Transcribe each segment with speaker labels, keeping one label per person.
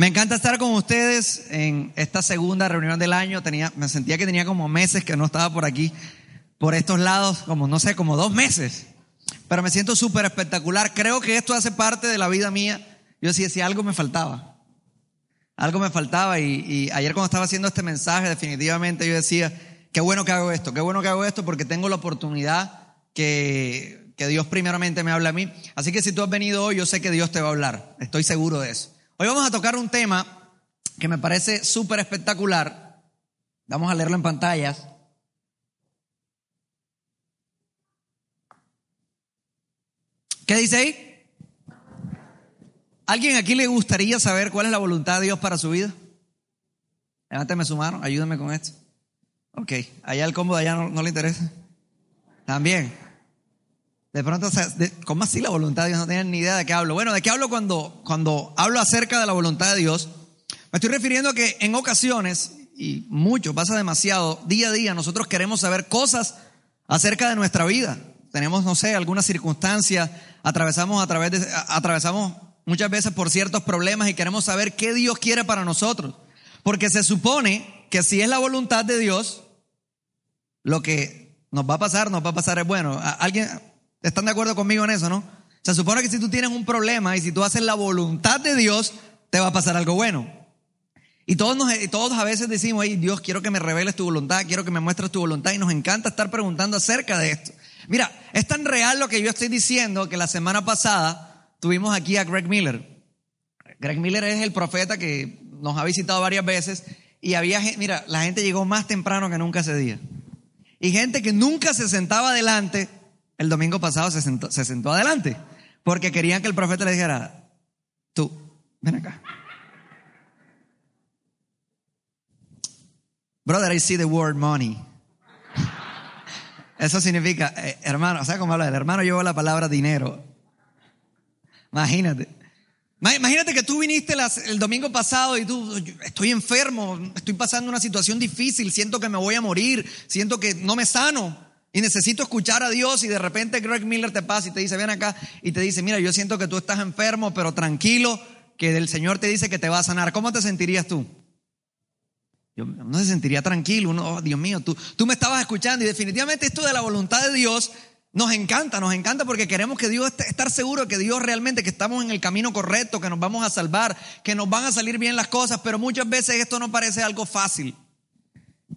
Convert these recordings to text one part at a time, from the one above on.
Speaker 1: Me encanta estar con ustedes en esta segunda reunión del año. Tenía, me sentía que tenía como meses que no estaba por aquí, por estos lados, como no sé, como dos meses. Pero me siento súper espectacular. Creo que esto hace parte de la vida mía. Yo decía, si algo me faltaba. Algo me faltaba y, y ayer cuando estaba haciendo este mensaje, definitivamente yo decía, qué bueno que hago esto, qué bueno que hago esto porque tengo la oportunidad que, que Dios primeramente me habla a mí. Así que si tú has venido hoy, yo sé que Dios te va a hablar. Estoy seguro de eso. Hoy vamos a tocar un tema que me parece súper espectacular. Vamos a leerlo en pantallas. ¿Qué dice ahí? ¿Alguien aquí le gustaría saber cuál es la voluntad de Dios para su vida? Levánteme su mano, ayúdame con esto. Ok, allá el combo de allá no le interesa. También. De pronto, ¿cómo así la voluntad de Dios? No tienen ni idea de qué hablo. Bueno, ¿de qué hablo cuando, cuando hablo acerca de la voluntad de Dios? Me estoy refiriendo a que en ocasiones, y mucho, pasa demasiado, día a día nosotros queremos saber cosas acerca de nuestra vida. Tenemos, no sé, alguna circunstancia, atravesamos a través de, atravesamos muchas veces por ciertos problemas y queremos saber qué Dios quiere para nosotros. Porque se supone que si es la voluntad de Dios, lo que nos va a pasar, nos va a pasar es bueno. ¿A- ¿Alguien están de acuerdo conmigo en eso, no? Se supone que si tú tienes un problema y si tú haces la voluntad de Dios, te va a pasar algo bueno. Y todos, nos, todos a veces decimos, hey, Dios, quiero que me reveles tu voluntad, quiero que me muestres tu voluntad y nos encanta estar preguntando acerca de esto. Mira, es tan real lo que yo estoy diciendo que la semana pasada tuvimos aquí a Greg Miller. Greg Miller es el profeta que nos ha visitado varias veces y había, mira, la gente llegó más temprano que nunca ese día. Y gente que nunca se sentaba adelante, el domingo pasado se sentó, se sentó adelante, porque querían que el profeta le dijera, tú, ven acá. Brother, I see the word money. Eso significa, eh, hermano, ¿sabes cómo habla? El hermano llevó la palabra dinero. Imagínate. Ma- Imagínate que tú viniste el domingo pasado y tú, "Yo estoy enfermo, estoy pasando una situación difícil, siento que me voy a morir, siento que no me sano y necesito escuchar a Dios y de repente Greg Miller te pasa y te dice, ven acá y te dice, mira, yo siento que tú estás enfermo, pero tranquilo, que el Señor te dice que te va a sanar. ¿Cómo te sentirías tú? Yo no se sentiría tranquilo, oh, Dios mío, tú, tú me estabas escuchando y definitivamente esto de la voluntad de Dios nos encanta, nos encanta porque queremos que Dios estar seguro que Dios realmente, que estamos en el camino correcto, que nos vamos a salvar, que nos van a salir bien las cosas, pero muchas veces esto no parece algo fácil.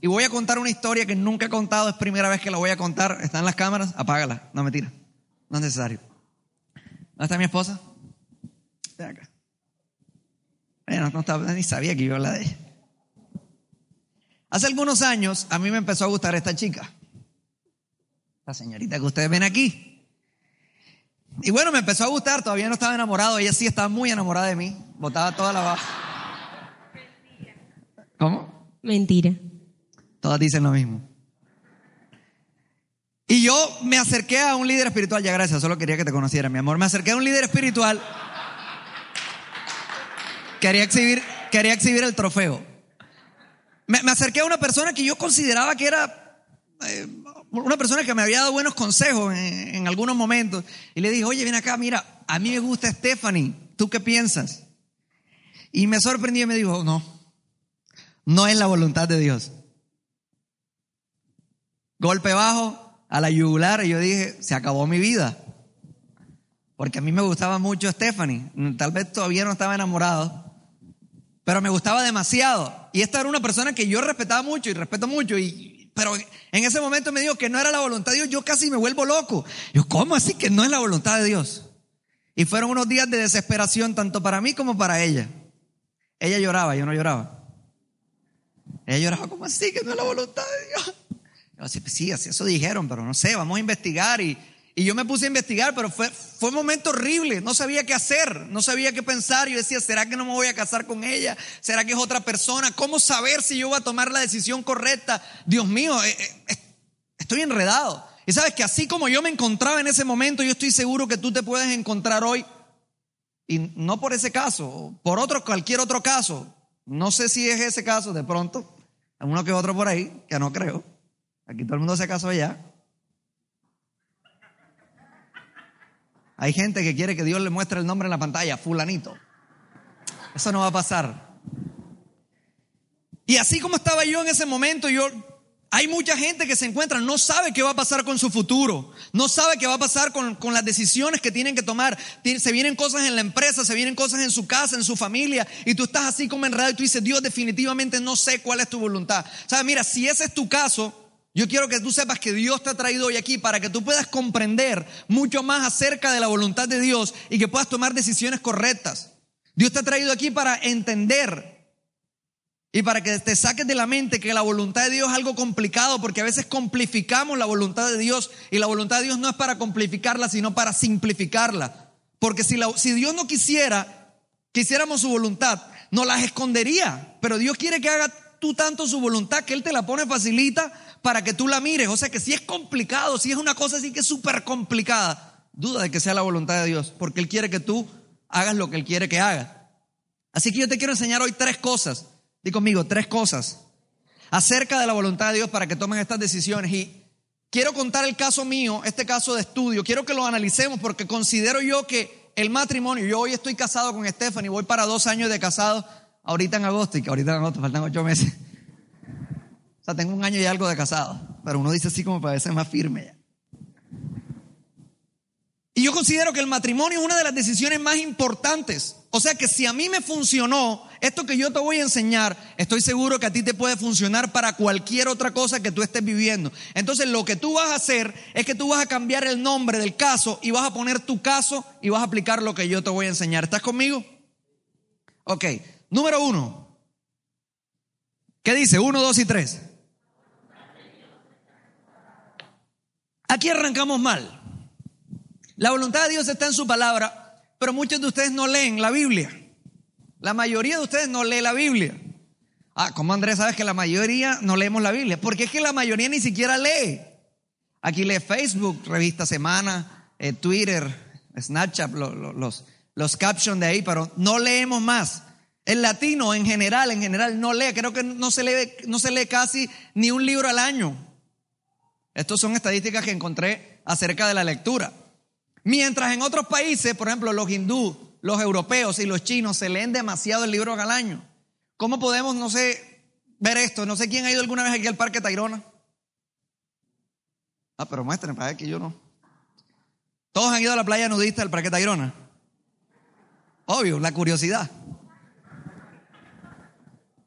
Speaker 1: Y voy a contar una historia que nunca he contado, es primera vez que la voy a contar. ¿Están las cámaras? Apágala. No, mentira. No es necesario. ¿Dónde está mi esposa? Ven acá. Bueno, no estaba, ni sabía que iba a hablar de ella. Hace algunos años a mí me empezó a gustar esta chica. La señorita que ustedes ven aquí. Y bueno, me empezó a gustar, todavía no estaba enamorado, ella sí estaba muy enamorada de mí, botaba toda la baja. ¿Cómo?
Speaker 2: Mentira.
Speaker 1: Todas dicen lo mismo. Y yo me acerqué a un líder espiritual, ya gracias, solo quería que te conociera, mi amor. Me acerqué a un líder espiritual. Quería exhibir, quería exhibir el trofeo. Me, acerqué a una persona que yo consideraba que era eh, una persona que me había dado buenos consejos en, en algunos momentos. Y le dije, oye, ven acá, mira, a mí me gusta Stephanie, ¿tú qué piensas? Y me sorprendió y me dijo, no, no es la voluntad de Dios. Golpe bajo a la yugular y yo dije, se acabó mi vida. Porque a mí me gustaba mucho Stephanie. Tal vez todavía no estaba enamorado, pero me gustaba demasiado. Y esta era una persona que yo respetaba mucho y respeto mucho. Y, pero en ese momento me dijo que no era la voluntad de Dios. Yo casi me vuelvo loco. Yo, ¿cómo así que no es la voluntad de Dios? Y fueron unos días de desesperación tanto para mí como para ella. Ella lloraba, yo no lloraba. Ella lloraba, ¿cómo así que no es la voluntad de Dios? Yo, sí, así eso dijeron, pero no sé, vamos a investigar y, Y yo me puse a investigar, pero fue, fue un momento horrible. No sabía qué hacer, no sabía qué pensar. Yo decía, ¿será que no me voy a casar con ella? ¿Será que es otra persona? ¿Cómo saber si yo voy a tomar la decisión correcta? Dios mío, eh, eh, estoy enredado. Y sabes que así como yo me encontraba en ese momento, yo estoy seguro que tú te puedes encontrar hoy. Y no por ese caso, por otro, cualquier otro caso. No sé si es ese caso de pronto. Uno que otro por ahí, que no creo. Aquí todo el mundo se casó ya. Hay gente que quiere que Dios le muestre el nombre en la pantalla, fulanito. Eso no va a pasar. Y así como estaba yo en ese momento, yo hay mucha gente que se encuentra, no sabe qué va a pasar con su futuro, no sabe qué va a pasar con, con, las decisiones que tienen que tomar. Se vienen cosas en la empresa, se vienen cosas en su casa, en su familia, y tú estás así como enredado y tú dices, Dios, definitivamente no sé cuál es tu voluntad. O mira, si ese es tu caso, yo quiero que tú sepas que Dios te ha traído hoy aquí para que tú puedas comprender mucho más acerca de la voluntad de Dios y que puedas tomar decisiones correctas. Dios te ha traído aquí para entender y para que te saques de la mente que la voluntad de Dios es algo complicado porque a veces complificamos la voluntad de Dios y la voluntad de Dios no es para complicarla sino para simplificarla. Porque si, si Dios no quisiera, quisiéramos su voluntad, nos las escondería. Pero Dios quiere que haga tú tanto su voluntad que Él te la pone facilita para que tú la mires. O sea que si es complicado, si es una cosa así que es súper complicada, duda de que sea la voluntad de Dios, porque Él quiere que tú hagas lo que Él quiere que hagas. Así que yo te quiero enseñar hoy tres cosas. Di conmigo, tres cosas acerca de la voluntad de Dios para que tomen estas decisiones. Y quiero contar el caso mío, este caso de estudio. Quiero que lo analicemos porque considero yo que el matrimonio, yo hoy estoy casado con Stephanie, voy para dos años de casado ahorita en agosto, y que ahorita en agosto faltan ocho meses. O sea, tengo un año y algo de casado, pero uno dice así como para ser más firme ya. Y yo considero que el matrimonio es una de las decisiones más importantes. O sea que si a mí me funcionó esto que yo te voy a enseñar, estoy seguro que a ti te puede funcionar para cualquier otra cosa que tú estés viviendo. Entonces lo que tú vas a hacer es que tú vas a cambiar el nombre del caso y vas a poner tu caso y vas a aplicar lo que yo te voy a enseñar. ¿Estás conmigo? Ok, Número uno. ¿Qué dice? Uno, dos y tres. Aquí arrancamos mal. La voluntad de Dios está en su palabra, pero muchos de ustedes no leen la Biblia. La mayoría de ustedes no lee la Biblia. Ah, ¿cómo Andrés sabes que la mayoría no leemos la Biblia? Porque es que la mayoría ni siquiera lee. Aquí lee Facebook, Revista Semana, eh, Twitter, Snapchat, los, los captions de ahí, pero no leemos más. El latino en general, en general no lee, creo que no se lee, no se lee casi ni un libro al año. Estas son estadísticas que encontré acerca de la lectura. Mientras en otros países, por ejemplo, los hindú, los europeos y los chinos se leen demasiado el libro al año. ¿Cómo podemos, no sé, ver esto? No sé quién ha ido alguna vez aquí al Parque Tayrona. Ah, pero muéstrenme para que yo no. Todos han ido a la playa nudista del Parque Tayrona. Obvio, la curiosidad.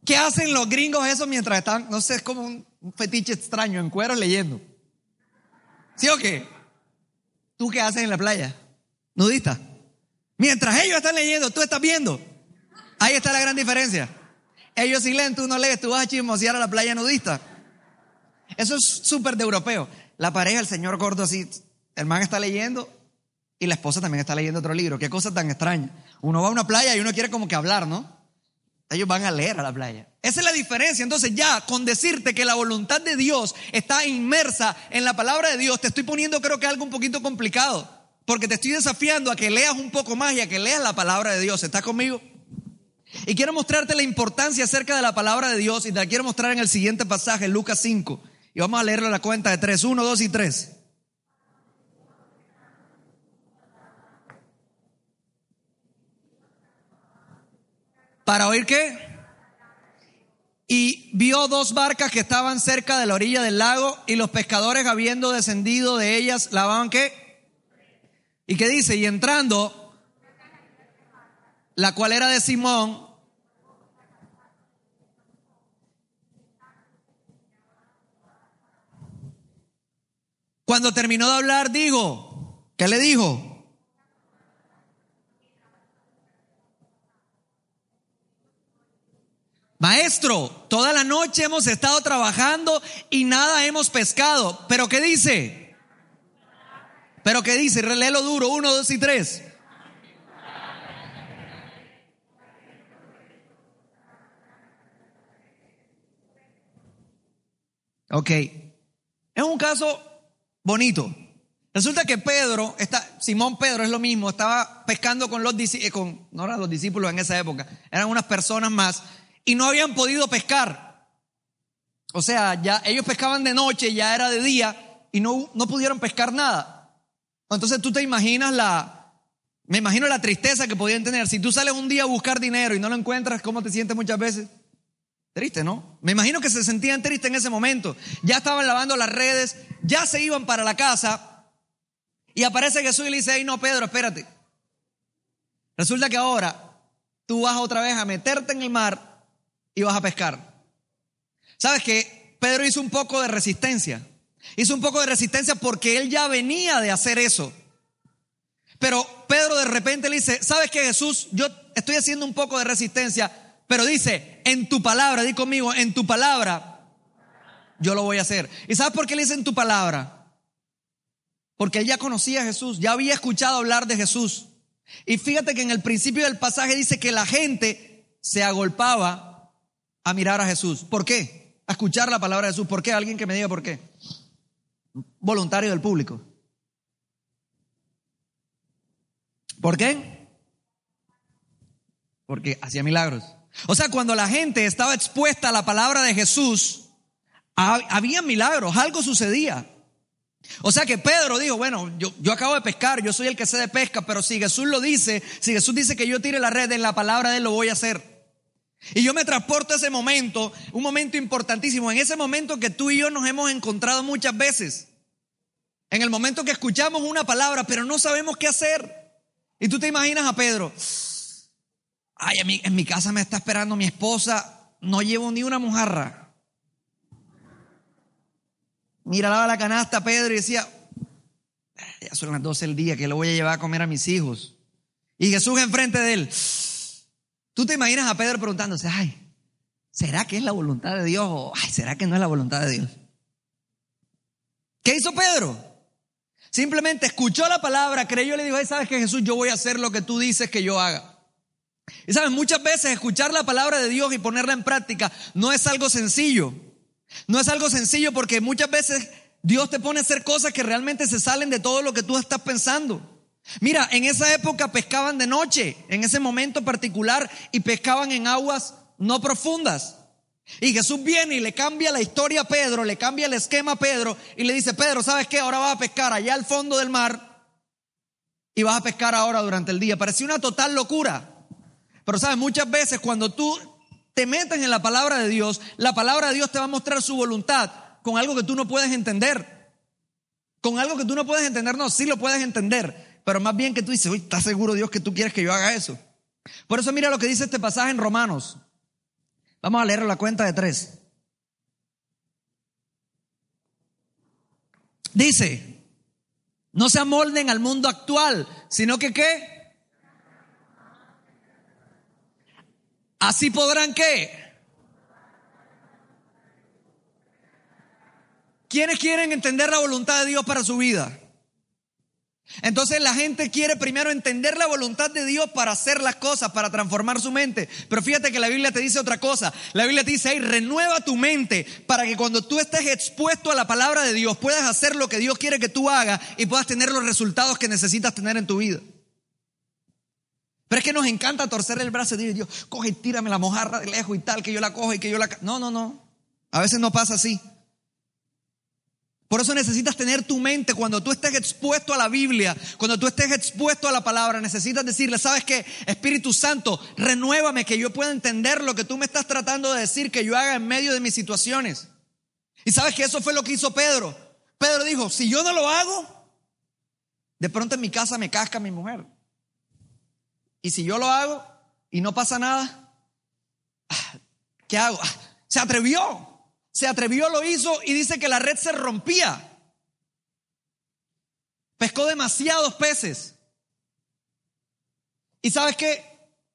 Speaker 1: ¿Qué hacen los gringos eso mientras están, no sé, es como un, fetiche extraño, en cuero leyendo? ¿Sí o qué? ¿Tú qué haces en la playa? Nudista. Mientras ellos están leyendo, tú estás viendo. Ahí está la gran diferencia. Ellos sí leen, tú no lees, tú vas a chismosear a la playa nudista. Eso es súper de europeo. La pareja, el señor gordo así, el man está leyendo y la esposa también está leyendo otro libro. Qué cosa tan extraña. Uno va a una playa y uno quiere como que hablar, ¿no? Ellos van a leer a la playa. Esa es la diferencia. Entonces ya con decirte que la voluntad de Dios está inmersa en la palabra de Dios, te estoy poniendo creo que algo un poquito complicado. Porque te estoy desafiando a que leas un poco más y a que leas la palabra de Dios. ¿Estás conmigo? Y quiero mostrarte la importancia acerca de la palabra de Dios y te la quiero mostrar en el siguiente pasaje, Lucas 5. Y vamos a leerlo a la cuenta de 3. 1, 2 y 3. ¿Para oír qué? Y vio dos barcas que estaban cerca de la orilla del lago y los pescadores habiendo descendido de ellas lavaban qué? ¿Y qué dice? Y entrando, la cual era de Simón, Cuando terminó de hablar, digo, ¿qué le dijo? Maestro, toda la noche hemos estado trabajando y nada hemos pescado. ¿Pero qué dice? Pero ¿qué dice? Léelo duro, uno, dos y tres. Ok. Es un caso bonito. Resulta que Pedro, está, Simón Pedro es lo mismo, estaba pescando con los discípulos, eh, no eran los discípulos en esa época, eran unas personas más, y no habían podido pescar. O sea, ya ellos pescaban de noche, ya era de día, y no, no pudieron pescar nada. Entonces tú te imaginas la, me imagino la tristeza que podían tener. Si tú sales un día a buscar dinero y no lo encuentras, ¿cómo te sientes muchas veces? Triste, ¿no? Me imagino que se sentían tristes en ese momento. Ya estaban lavando las redes, ya se iban para la casa y aparece Jesús y le dice, ay no, Pedro, espérate. Resulta que ahora tú vas otra vez a meterte en el mar y vas a pescar. ¿Sabes que Pedro hizo un poco de resistencia. Hizo un poco de resistencia porque él ya venía de hacer eso. Pero Pedro de repente le dice, ¿sabes que Jesús? Yo estoy haciendo un poco de resistencia pero dice, en tu palabra, di conmigo, en tu palabra, yo lo voy a hacer. ¿Y sabes por qué le dice en tu palabra? Porque él ya conocía a Jesús, ya había escuchado hablar de Jesús. Y fíjate que en el principio del pasaje dice que la gente se agolpaba a mirar a Jesús. ¿Por qué? A escuchar la palabra de Jesús. ¿Por qué? Alguien que me diga por qué. Voluntario del público. ¿Por qué? Porque hacía milagros. O sea, cuando la gente estaba expuesta a la palabra de Jesús, había milagros, algo sucedía. O sea que Pedro dijo, bueno, yo, yo, acabo de pescar, yo soy el que sé de pesca, pero si Jesús lo dice, si Jesús dice que yo tire la red en la palabra de él, lo voy a hacer. Y yo me transporto a ese momento, un momento importantísimo, en ese momento que tú y yo nos hemos encontrado muchas veces. En el momento que escuchamos una palabra, pero no sabemos qué hacer. Y tú te imaginas a Pedro, Ay, en mi, en mi casa me está esperando mi esposa, no llevo ni una mojarra. Miraba la canasta Pedro y decía, ya son las 12 del día que lo voy a llevar a comer a mis hijos. Y Jesús enfrente de él. Tú te imaginas a Pedro preguntándose, ay, ¿será que es la voluntad de Dios o ay, será que no es la voluntad de Dios? ¿Qué hizo Pedro? Simplemente escuchó la palabra, creyó y le dijo, ay, sabes que Jesús, yo voy a hacer lo que tú dices que yo haga. Y saben, muchas veces escuchar la palabra de Dios y ponerla en práctica no es algo sencillo. No es algo sencillo porque muchas veces Dios te pone a hacer cosas que realmente se salen de todo lo que tú estás pensando. Mira, en esa época pescaban de noche, en ese momento particular, y pescaban en aguas no profundas. Y Jesús viene y le cambia la historia a Pedro, le cambia el esquema a Pedro y le dice, Pedro, ¿sabes qué? Ahora vas a pescar allá al fondo del mar y vas a pescar ahora durante el día. Parecía una total locura. Pero sabes, muchas veces cuando tú te metes en la palabra de Dios, la palabra de Dios te va a mostrar su voluntad con algo que tú no puedes entender. Con algo que tú no puedes entender, no, sí lo puedes entender, pero más bien que tú dices, uy, ¿estás seguro Dios que tú quieres que yo haga eso? Por eso mira lo que dice este pasaje en Romanos. Vamos a leer la cuenta de tres. Dice, no se amolden al mundo actual, sino que qué? Así podrán qué? ¿Quiénes quieren entender la voluntad de Dios para su vida? Entonces la gente quiere primero entender la voluntad de Dios para hacer las cosas, para transformar su mente. Pero fíjate que la Biblia te dice otra cosa. La Biblia te dice, hey, renueva tu mente para que cuando tú estés expuesto a la palabra de Dios puedas hacer lo que Dios quiere que tú hagas y puedas tener los resultados que necesitas tener en tu vida. Pero es que nos encanta torcer el brazo y decir, Dios, coge y tírame la mojarra de lejos y tal, que yo la cojo y que yo la... No, no, no. A veces no pasa así. Por eso necesitas tener tu mente cuando tú estés expuesto a la Biblia, cuando tú estés expuesto a la palabra, necesitas decirle, ¿sabes qué? Espíritu Santo, renuévame que yo pueda entender lo que tú me estás tratando de decir que yo haga en medio de mis situaciones. Y sabes que eso fue lo que hizo Pedro. Pedro dijo, si yo no lo hago, de pronto en mi casa me casca mi mujer. Y si yo lo hago y no pasa nada, ah, ¿qué hago? Ah, se atrevió, se atrevió, lo hizo y dice que la red se rompía. Pescó demasiados peces. Y sabes qué?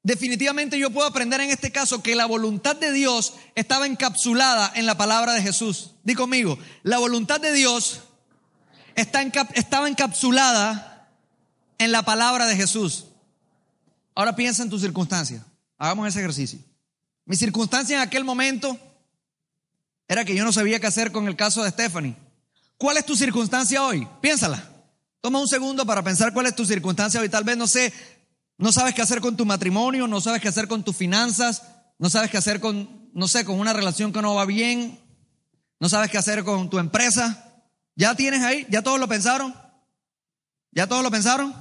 Speaker 1: Definitivamente yo puedo aprender en este caso que la voluntad de Dios estaba encapsulada en la palabra de Jesús. Di conmigo, la voluntad de Dios está estaba encapsulada en la palabra de Jesús. Ahora piensa en tu circunstancia. Hagamos ese ejercicio. Mi circunstancia en aquel momento era que yo no sabía qué hacer con el caso de Stephanie. ¿Cuál es tu circunstancia hoy? Piénsala. Toma un segundo para pensar cuál es tu circunstancia hoy. Tal vez, no sé, no sabes qué hacer con tu matrimonio, no sabes qué hacer con tus finanzas, no sabes qué hacer con, no sé, con una relación que no va bien, no sabes qué hacer con tu empresa. ¿Ya tienes ahí? ¿Ya todos lo pensaron? ¿Ya todos lo pensaron?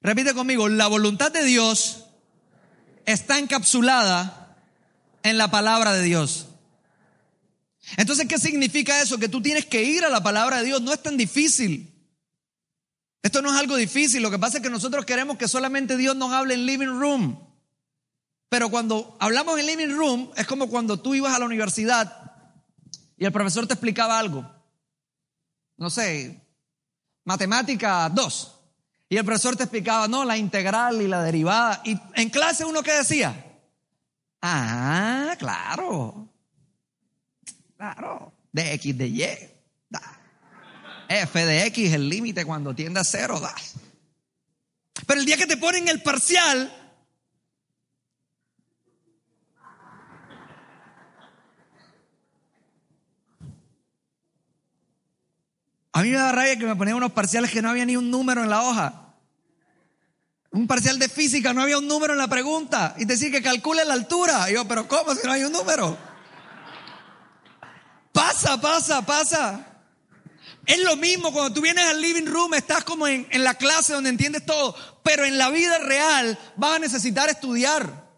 Speaker 1: Repite conmigo, la voluntad de Dios está encapsulada en la palabra de Dios. Entonces, ¿qué significa eso? Que tú tienes que ir a la palabra de Dios. No es tan difícil. Esto no es algo difícil. Lo que pasa es que nosotros queremos que solamente Dios nos hable en living room. Pero cuando hablamos en living room, es como cuando tú ibas a la universidad y el profesor te explicaba algo. No sé, matemática 2. Y el profesor te explicaba, no, la integral y la derivada. Y en clase uno qué decía? Ah, claro. Claro. De X de Y. Da. F de X, el límite cuando tiende a cero, da. Pero el día que te ponen el parcial, a mí me da rabia que me ponían unos parciales que no había ni un número en la hoja. Un parcial de física, no había un número en la pregunta. Y te decía que calcule la altura. Y yo, pero ¿cómo si no hay un número? Pasa, pasa, pasa. Es lo mismo cuando tú vienes al living room, estás como en, la clase donde entiendes todo, pero en la vida real vas a necesitar estudiar.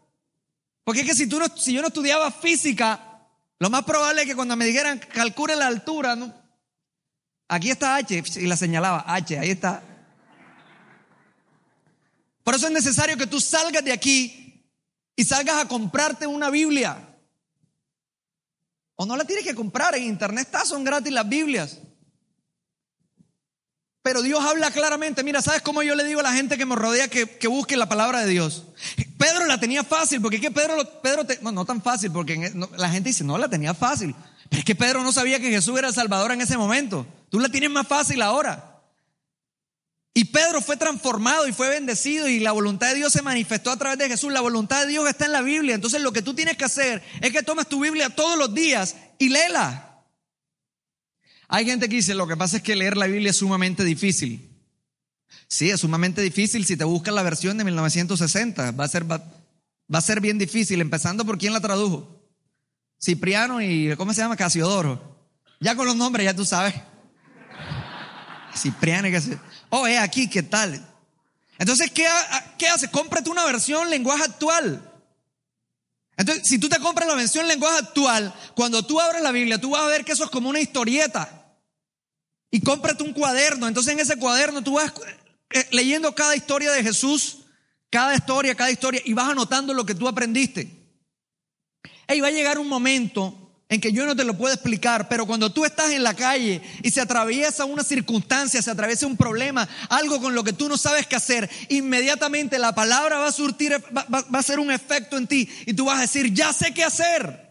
Speaker 1: Porque es que si, tú no, yo no estudiaba física, lo más probable es que cuando me dijeran calcule la altura, no, aquí está H, y la señalaba, H, ahí está. Por eso es necesario que tú salgas de aquí y salgas a comprarte una Biblia. O no la tienes que comprar, en internet está, son gratis las Biblias. Pero Dios habla claramente. Mira, ¿sabes cómo yo le digo a la gente que me rodea que, que busque la palabra de Dios? Pedro la tenía fácil, porque es que Pedro, Pedro no, no tan fácil, porque no, la gente dice, no, la tenía fácil. Pero es que Pedro no sabía que Jesús era el Salvador en ese momento. Tú la tienes más fácil ahora. Y Pedro fue transformado y fue bendecido y la voluntad de Dios se manifestó a través de Jesús. La voluntad de Dios está en la Biblia. Entonces lo que tú tienes que hacer es que tomes tu Biblia todos los días y léela. Hay gente que dice, lo que pasa es que leer la Biblia es sumamente difícil. Sí, es sumamente difícil si te buscas la versión de 1960. Va a ser, va, a ser bien difícil, empezando por quién la tradujo. Cipriano y, ¿cómo se llama? Casiodoro. Ya con los nombres ya tú sabes. Cipriano que Oh, es aquí, ¿qué tal? Entonces, ¿qué, ¿qué haces? Cómprate una versión lenguaje actual. Entonces, si tú te compras la versión lenguaje actual, cuando tú abres la Biblia, tú vas a ver que eso es como una historieta. Y cómprate un cuaderno. Entonces, en ese cuaderno tú vas eh, leyendo cada historia de Jesús, cada historia, cada historia, y vas anotando lo que tú aprendiste. Y va a llegar un momento en que yo no te lo puedo explicar, pero cuando tú estás en la calle y se atraviesa una circunstancia, se atraviesa un problema, algo con lo que tú no sabes qué hacer, inmediatamente la palabra va a surtir, va, va- a hacer un efecto en ti y tú vas a decir, ya sé qué hacer.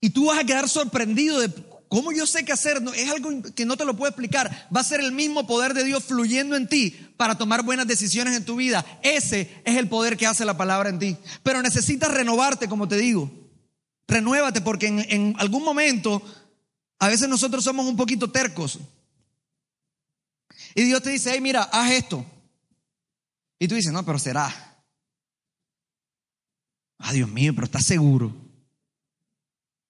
Speaker 1: Y tú vas a quedar sorprendido de cómo yo sé qué hacer. No, es algo que no te lo puedo explicar. Va a ser el mismo poder de Dios fluyendo en ti para tomar buenas decisiones en tu vida. Ese es el poder que hace la palabra en ti. Pero necesitas renovarte, como te digo. Renuévate porque en, algún momento a veces nosotros somos un poquito tercos. Y Dios te dice, hey, mira, haz esto. Y tú dices, no, pero será. Ah, Dios mío, pero ¿estás seguro?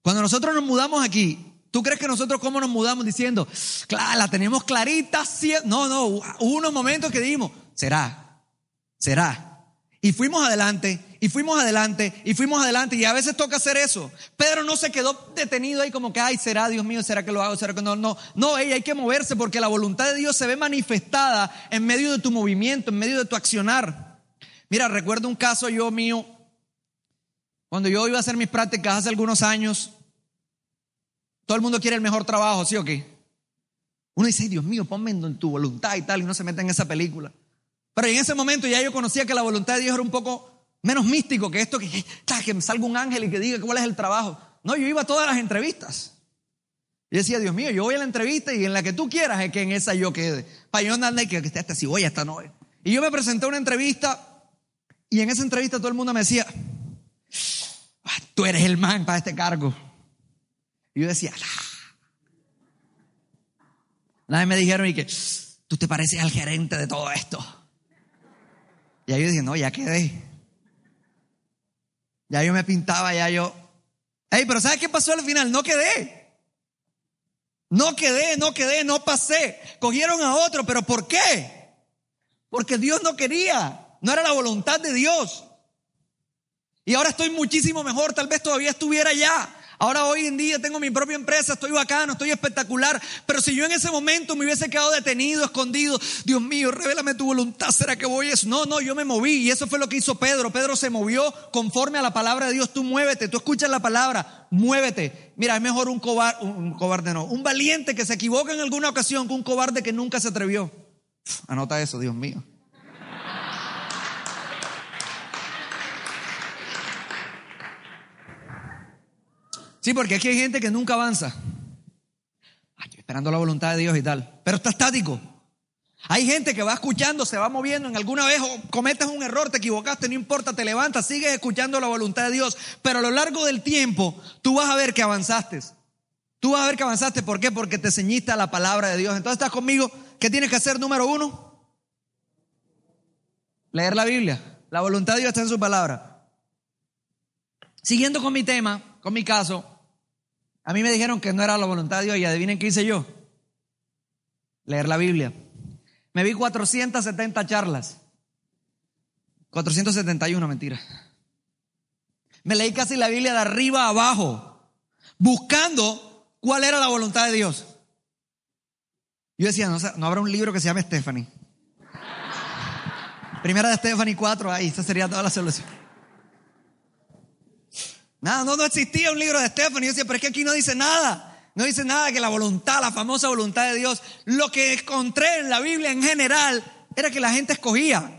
Speaker 1: Cuando nosotros nos mudamos aquí, ¿tú crees que nosotros cómo nos mudamos diciendo, claro, la tenemos clarita? cie-". No, no, hubo unos momentos que dijimos, será, será. Y fuimos adelante, y fuimos adelante, y fuimos adelante, y a veces toca hacer eso. Pedro no se quedó detenido ahí como que, ay, será, Dios mío, será que lo hago, será que no, no, no, ey, hay que moverse porque la voluntad de Dios se ve manifestada en medio de tu movimiento, en medio de tu accionar. Mira, recuerdo un caso yo mío, cuando yo iba a hacer mis prácticas hace algunos años, todo el mundo quiere el mejor trabajo, ¿sí o qué? Uno dice, "Ay, Dios mío, ponme en tu voluntad y tal, y no se mete en esa película. Pero en ese momento ya yo conocía que la voluntad de Dios era un poco menos místico que esto, que, que, me salga un ángel y que diga cuál es el trabajo. No, yo iba a todas las entrevistas. Yo decía, Dios mío, yo voy a la entrevista y en la que tú quieras es que en esa yo quede. Para yo andar que esté hasta si voy, hasta no. Y yo me presenté a una entrevista y en esa entrevista todo el mundo me decía, ah, tú eres el man para este cargo. Y yo decía, Nadie me dijeron y que tú te pareces al gerente de todo esto. Y ahí yo dije, no, ya quedé. Ya yo me pintaba, ya yo. Ey, pero ¿sabes qué pasó al final? No quedé. No quedé, no quedé, no pasé. Cogieron a otro, pero ¿por qué? Porque Dios no quería. No era la voluntad de Dios. Y ahora estoy muchísimo mejor. Tal vez todavía estuviera allá. Ahora hoy en día tengo mi propia empresa, estoy bacano, estoy espectacular, pero si yo en ese momento me hubiese quedado detenido, escondido, Dios mío, revélame tu voluntad, ¿será que voy a eso? No, no, yo me moví y eso fue lo que hizo Pedro. Pedro se movió conforme a la palabra de Dios, tú muévete, tú escuchas la palabra, muévete. Mira, es mejor un cobarde, un cobarde no, un valiente que se equivoca en alguna ocasión que un cobarde que nunca se atrevió. anota eso, Dios mío. Sí, porque aquí hay gente que nunca avanza. estoy esperando la voluntad de Dios y tal. Pero está estático. Hay gente que va escuchando, se va moviendo. En alguna vez cometes un error, te equivocaste, no importa, te levantas, sigues escuchando la voluntad de Dios. Pero a lo largo del tiempo, tú vas a ver que avanzaste. Tú vas a ver que avanzaste. ¿Por qué? Porque te ceñiste a la palabra de Dios. Entonces estás conmigo. ¿Qué tienes que hacer? Número uno. Leer la Biblia. La voluntad de Dios está en su palabra. Siguiendo con mi tema, con mi caso, a mí me dijeron que no era la voluntad de Dios y adivinen qué hice yo. Leer la Biblia. Me vi 470 charlas. 471, mentira. Me leí casi la Biblia de arriba a abajo, buscando cuál era la voluntad de Dios. Yo decía, no, habrá un libro que se llame Stephanie. Primera de Stephanie 4, ahí, esa sería toda la solución. Nada, no, no existía un libro de Stephanie. Yo decía, pero es que aquí no dice nada. No dice nada que la voluntad, la famosa voluntad de Dios. Lo que encontré en la Biblia en general era que la gente escogía.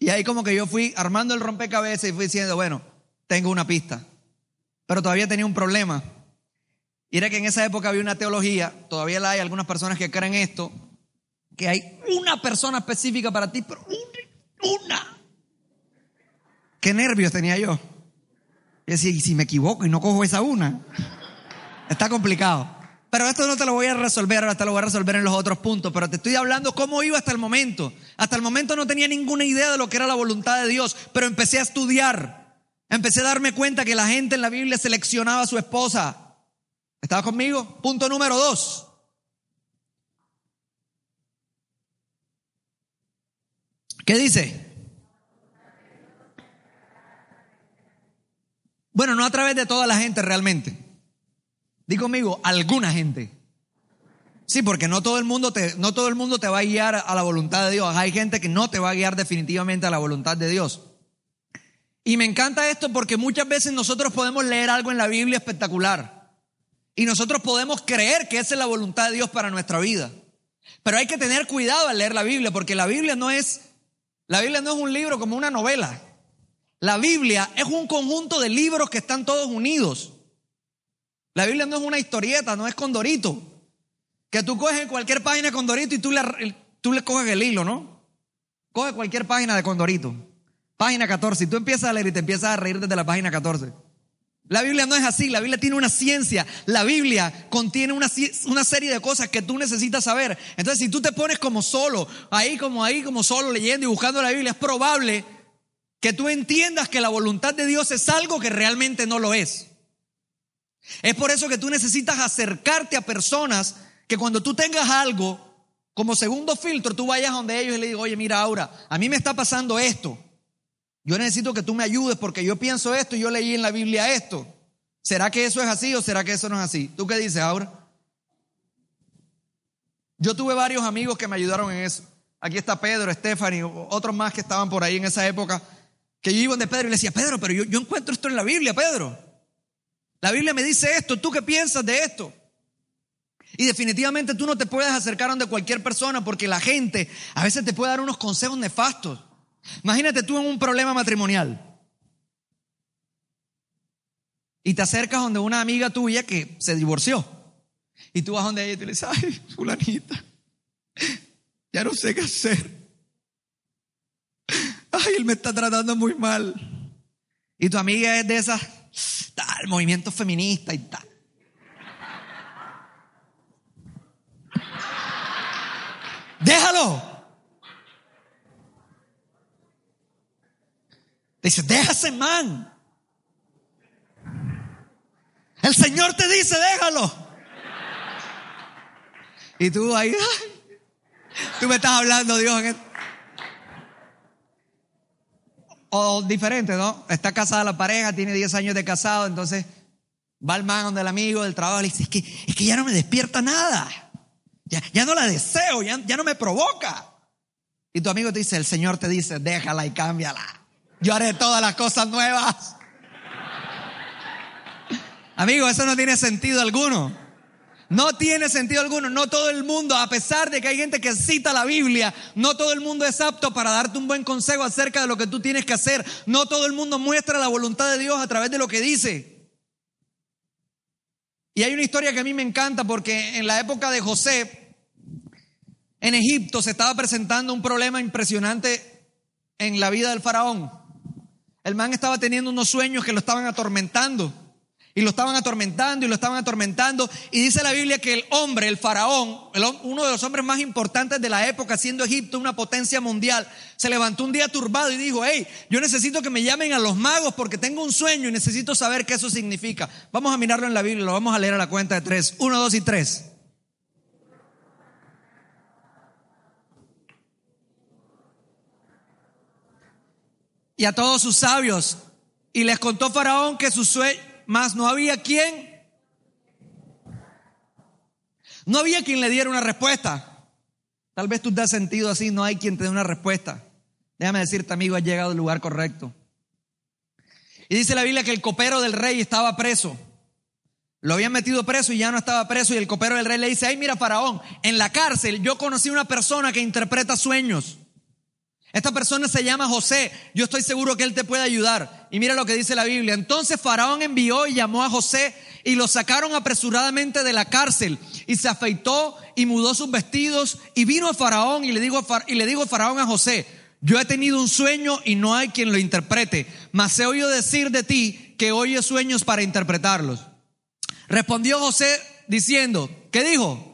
Speaker 1: Y ahí como que yo fui armando el rompecabezas y fui diciendo, bueno, tengo una pista. Pero todavía tenía un problema. Y era que en esa época había una teología, todavía la hay algunas personas que creen esto, que hay una persona específica para ti, pero una. ¿Qué nervios tenía yo? Y decía, ¿y si me equivoco y no cojo esa una? Está complicado. Pero esto no te lo voy a resolver, ahora te lo voy a resolver en los otros puntos. Pero te estoy hablando cómo iba hasta el momento. Hasta el momento no tenía ninguna idea de lo que era la voluntad de Dios, pero empecé a estudiar. Empecé a darme cuenta que la gente en la Biblia seleccionaba a su esposa. ¿Estaba conmigo? Punto número dos. ¿Qué dice? Bueno, no a través de toda la gente realmente. Di conmigo, alguna gente. Sí, porque no todo el mundo te, no todo el mundo te va a guiar a la voluntad de Dios. Hay gente que no te va a guiar definitivamente a la voluntad de Dios. Y me encanta esto porque muchas veces nosotros podemos leer algo en la Biblia espectacular. Y nosotros podemos creer que esa es la voluntad de Dios para nuestra vida. Pero hay que tener cuidado al leer la Biblia porque la Biblia no es, la Biblia no es un libro como una novela. La Biblia es un conjunto de libros que están todos unidos. La Biblia no es una historieta, no es Condorito. Que tú coges cualquier página Condorito y tú le, tú le coges el hilo, ¿no? Coge cualquier página de Condorito. Página 14. Y tú empiezas a leer y te empiezas a reír desde la página 14. La Biblia no es así, la Biblia tiene una ciencia, la Biblia contiene una, una, serie de cosas que tú necesitas saber. Entonces, si tú te pones como solo, ahí como ahí, como solo leyendo y buscando la Biblia, es probable que tú entiendas que la voluntad de Dios es algo que realmente no lo es. Es por eso que tú necesitas acercarte a personas que cuando tú tengas algo, como segundo filtro, tú vayas donde ellos y le digas, oye, mira, Aura, a mí me está pasando esto. Yo necesito que tú me ayudes porque yo pienso esto y yo leí en la Biblia esto. ¿Será que eso es así o será que eso no es así? ¿Tú qué dices, Aura? Yo tuve varios amigos que me ayudaron en eso. Aquí está Pedro, Stephanie, otros más que estaban por ahí en esa época que yo iba de Pedro y le decía, Pedro, pero yo, yo encuentro esto en la Biblia, Pedro. La Biblia me dice esto, ¿tú qué piensas de esto? Y definitivamente tú no te puedes acercar donde cualquier persona porque la gente a veces te puede dar unos consejos nefastos. Imagínate tú en un problema matrimonial y te acercas donde una amiga tuya que se divorció Y tú vas donde ella y te le dices, ay, fulanita, ya no sé qué hacer. Ay, él me está tratando muy mal. Y tu amiga es de esas, tal, movimiento feminista y tal. Déjalo. Dice, déjase man. El Señor te dice, déjalo. Y tú ahí, tú me estás hablando, Dios. O diferente, ¿no? Está casada la pareja, tiene 10 años de casado, entonces va el man donde el amigo del trabajo le dice, es que, es que ya no me despierta nada. Ya, ya no la deseo, ya, ya no me provoca. Y tu amigo te dice, el Señor te dice, déjala y cámbiala. Yo haré todas las cosas nuevas. Amigo, eso no tiene sentido alguno. No tiene sentido alguno. No todo el mundo, a pesar de que hay gente que cita la Biblia, no todo el mundo es apto para darte un buen consejo acerca de lo que tú tienes que hacer. No todo el mundo muestra la voluntad de Dios a través de lo que dice. Y hay una historia que a mí me encanta porque en la época de José, en Egipto se estaba presentando un problema impresionante en la vida del faraón. El man estaba teniendo unos sueños que lo estaban atormentando. Y lo estaban atormentando y lo estaban atormentando. Y dice la Biblia que el hombre, el faraón, uno de los hombres más importantes de la época, siendo Egipto una potencia mundial, se levantó un día turbado y dijo, hey, yo necesito que me llamen a los magos porque tengo un sueño y necesito saber qué eso significa. Vamos a mirarlo en la Biblia, lo vamos a leer a la cuenta de tres. Uno, dos y tres. Y a todos sus sabios. Y les contó Faraón que su sueño más no había quien. No había quien le diera una respuesta. Tal vez tú te sentido así, no hay quien te dé una respuesta. Déjame decirte, amigo, has llegado al lugar correcto. Y dice la Biblia que el copero del rey estaba preso. Lo habían metido preso y ya no estaba preso. Y el copero del rey le dice, ay, mira, faraón, en la cárcel yo conocí una persona que interpreta sueños. Esta persona se llama José. Yo estoy seguro que él te puede ayudar. Y mira lo que dice la Biblia. Entonces Faraón envió y llamó a José y lo sacaron apresuradamente de la cárcel. Y se afeitó y mudó sus vestidos y vino a Faraón y le dijo, y le dijo Faraón a José, yo he tenido un sueño y no hay quien lo interprete, mas he oído decir de ti que oye sueños para interpretarlos. Respondió José diciendo, ¿qué dijo?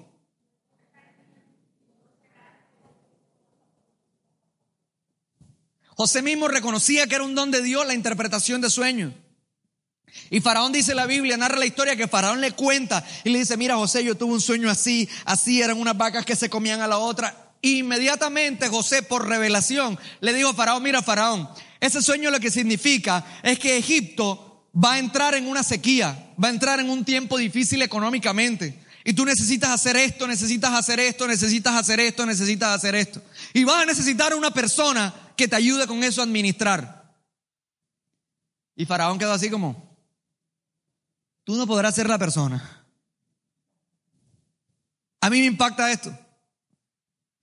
Speaker 1: José mismo reconocía que era un don de Dios la interpretación de sueños. Y Faraón dice la Biblia, narra la historia que Faraón le cuenta y le dice, mira José, yo tuve un sueño así, así eran unas vacas que se comían a la otra. Inmediatamente José, por revelación, le dijo a Faraón, mira Faraón, ese sueño lo que significa es que Egipto va a entrar en una sequía, va a entrar en un tiempo difícil económicamente. Y tú necesitas hacer esto, necesitas hacer esto, necesitas hacer esto, necesitas hacer esto. Y vas a necesitar una persona que te ayude con eso a administrar. Y Faraón quedó así como, tú no podrás ser la persona. A mí me impacta esto.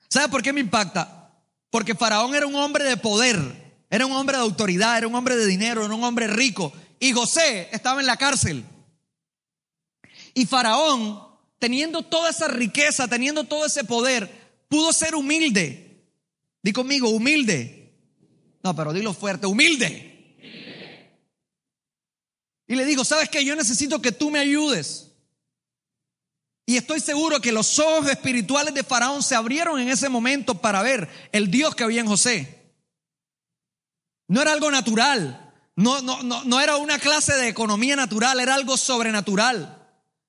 Speaker 1: ¿Sabe por qué me impacta? Porque Faraón era un hombre de poder, era un hombre de autoridad, era un hombre de dinero, era un hombre rico. Y José estaba en la cárcel. Y Faraón, teniendo toda esa riqueza, teniendo todo ese poder, pudo ser humilde. Di conmigo, humilde. No, pero dilo fuerte, humilde. Y le digo, ¿sabes qué? Yo necesito que tú me ayudes. Y estoy seguro que los ojos espirituales de Faraón se abrieron en ese momento para ver el Dios que había en José. No era algo natural, no, no, no, no era una clase de economía natural, era algo sobrenatural.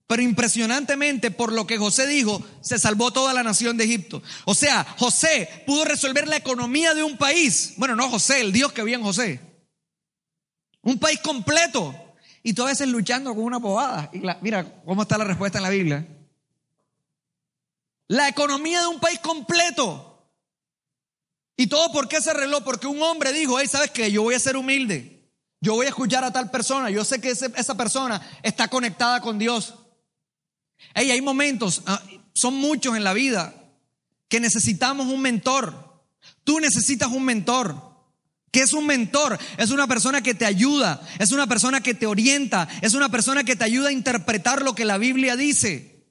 Speaker 1: Pero impresionantemente, por lo que José dijo, se salvó toda la nación de Egipto. O sea, José pudo resolver la economía de un país. Bueno, no José, el Dios que había en José. Un país completo. Y tú a veces luchando con una bobada. Y mira cómo está la respuesta en la Biblia. La economía de un país completo. ¿Y todo por qué se arregló? Porque un hombre dijo, hey, ¿sabes qué? Yo voy a ser humilde. Yo voy a escuchar a tal persona. Yo sé que esa persona está conectada con Dios hay momentos, ah, son muchos en la vida, que necesitamos un mentor. Tú necesitas un mentor. ¿Qué es un mentor? Es una persona que te ayuda, es una persona que te orienta, es una persona que te ayuda a interpretar lo que la Biblia dice.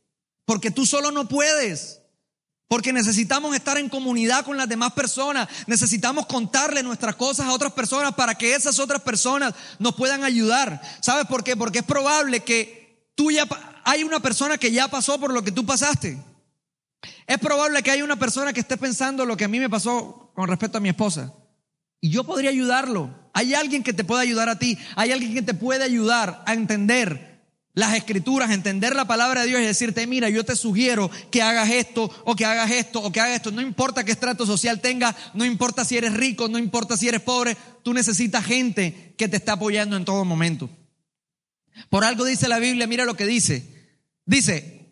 Speaker 1: Porque tú solo no puedes. Porque necesitamos estar en comunidad con las demás personas. Necesitamos contarle nuestras cosas a otras personas para que esas otras personas nos puedan ayudar. ¿Sabes por qué? Porque es probable que tú ya hay una persona que ya pasó por lo que tú pasaste. Es probable que haya una persona que esté pensando lo que a mí me pasó con respecto a mi esposa. Y yo podría ayudarlo. Hay alguien que te puede ayudar a ti. Hay alguien que te puede ayudar a entender las escrituras, entender la palabra de Dios y decirte, mira, yo te sugiero que hagas esto o que hagas esto o que hagas esto. No importa qué estrato social tengas, no importa si eres rico, no importa si eres pobre, tú necesitas gente que te está apoyando en todo momento. Por algo dice la Biblia, mira lo que dice. Dice,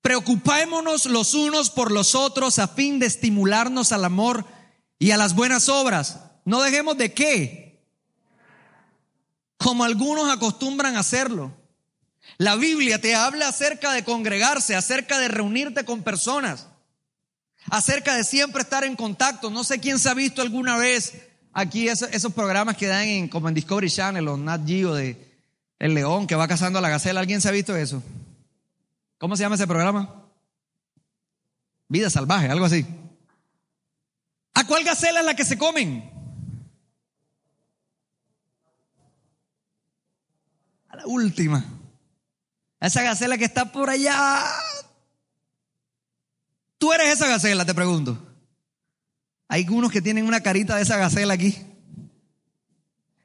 Speaker 1: preocupémonos los unos por los otros a fin de estimularnos al amor y a las buenas obras. No dejemos de qué, como algunos acostumbran hacerlo la Biblia te habla acerca de congregarse, acerca de reunirte con personas, acerca de siempre estar en contacto. No sé quién se ha visto alguna vez aquí esos, programas que dan en, como en Discovery Channel o Nat Geo de El León que va cazando a la gacela. ¿Alguien se ha visto eso? ¿Cómo se llama ese programa? Vida salvaje, algo así. ¿A cuál gacela es la que se comen? A la última esa gacela que está por allá. Tú eres esa gacela, te pregunto. Hay unos que tienen una carita de esa gacela aquí.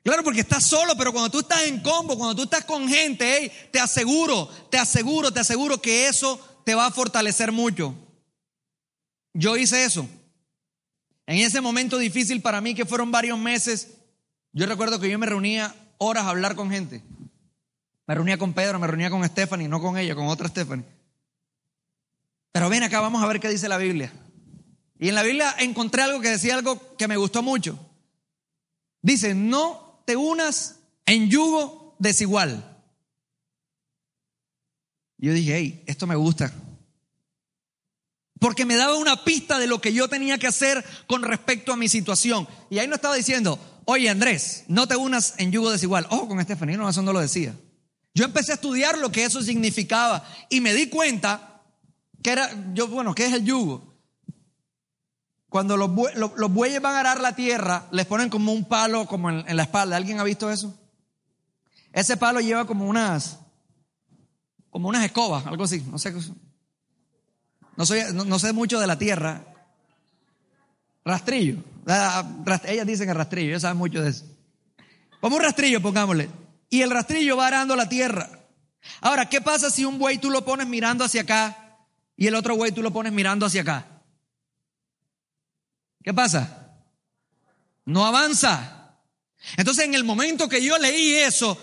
Speaker 1: Claro, porque estás solo, pero cuando tú estás en combo, cuando tú estás con gente, te aseguro, te aseguro, te aseguro que eso te va a fortalecer mucho. Yo hice eso. En ese momento difícil para mí, que fueron varios meses, yo recuerdo que yo me reunía horas a hablar con gente. Me reunía con Pedro, me reunía con Stephanie, no con ella, con otra Stephanie. Pero ven acá, vamos a ver qué dice la Biblia. Y en la Biblia encontré algo que decía algo que me gustó mucho. Dice, no te unas en yugo desigual. Yo dije, hey, esto me gusta. Porque me daba una pista de lo que yo tenía que hacer con respecto a mi situación. Y ahí no estaba diciendo, oye Andrés, no te unas en yugo desigual. Ojo con Stephanie, no, eso no lo decía. Yo empecé a estudiar lo que eso significaba y me di cuenta que era, yo, bueno, ¿qué es el yugo? Cuando los, bueyes van a arar la tierra, les ponen como un palo como en, la espalda. ¿Alguien ha visto eso? Ese palo lleva como unas, como unas escobas, algo así. No sé, no, no, sé mucho de la tierra. Rastrillo. Ah, ellas dicen que rastrillo, ellas saben mucho de eso. Como un rastrillo, pongámosle y el rastrillo va arando la tierra. Ahora, ¿qué pasa si un buey tú lo pones mirando hacia acá y el otro buey tú lo pones mirando hacia acá? ¿Qué pasa? No avanza. Entonces, en el momento que yo leí eso,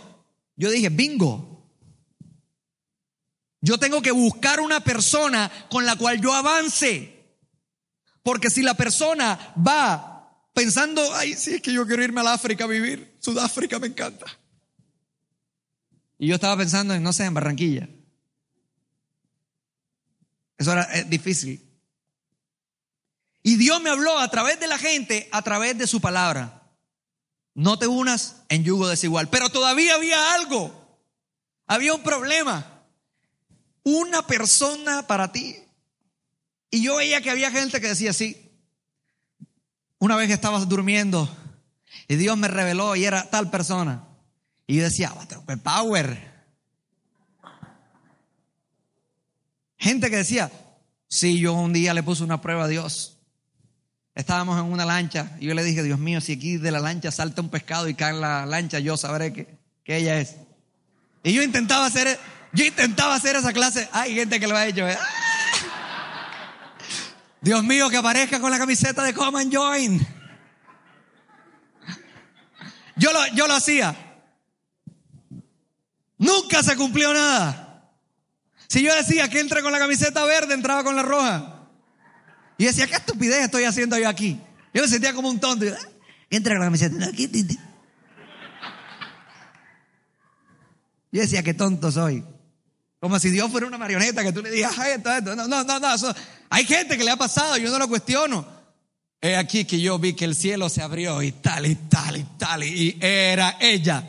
Speaker 1: yo dije, bingo. Yo tengo que buscar una persona con la cual yo avance. Porque si la persona va pensando, ay, sí, es que yo quiero irme al África a vivir. Sudáfrica me encanta. Y yo estaba pensando en, no sé, en Barranquilla. Eso era difícil. Y Dios me habló a través de la gente, a través de su palabra. No te unas en yugo desigual. Pero todavía había algo. Había un problema. Una persona para ti. Y yo veía que había gente que decía así. Una vez que estabas durmiendo y Dios me reveló y era tal persona. Y yo decía, power. Gente que decía, sí, yo un día le puse una prueba a Dios. Estábamos en una lancha y yo le dije, Dios mío, si aquí de la lancha salta un pescado y cae en la lancha, yo sabré que, que ella es. Y yo intentaba hacer, yo intentaba hacer esa clase. Hay gente que lo ha hecho. ¿eh? Dios mío, que aparezca con la camiseta de Come and Join. Yo lo, yo lo hacía. Nunca se cumplió nada. Si yo decía que entre con la camiseta verde, entraba con la roja. Y decía, ¿qué estupidez estoy haciendo yo aquí? Yo me sentía como un tonto. Ah, entra con la camiseta. Yo decía, qué tonto soy. Como si Dios fuera una marioneta que tú le digas, Ay, esto, esto. No, no, no, no. Hay gente que le ha pasado, yo no lo cuestiono. Es aquí que yo vi que el cielo se abrió y tal y tal y tal. Y era ella.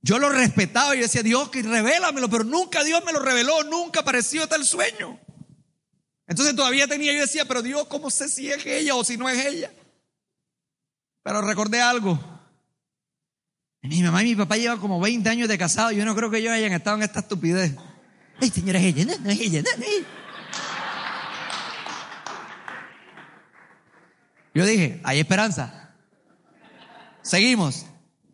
Speaker 1: Yo lo respetaba y decía, Dios, que revélamelo, pero nunca Dios me lo reveló, nunca apareció tal sueño. Entonces todavía tenía, yo decía, pero Dios, ¿cómo sé si es ella o si no es ella? Pero recordé algo. Mi mamá y mi papá llevan como 20 años de casado. Yo no creo que ellos hayan estado en esta estupidez. Ay, señora, es ella, no, es ella, no es ella. Yo dije, hay esperanza. Seguimos.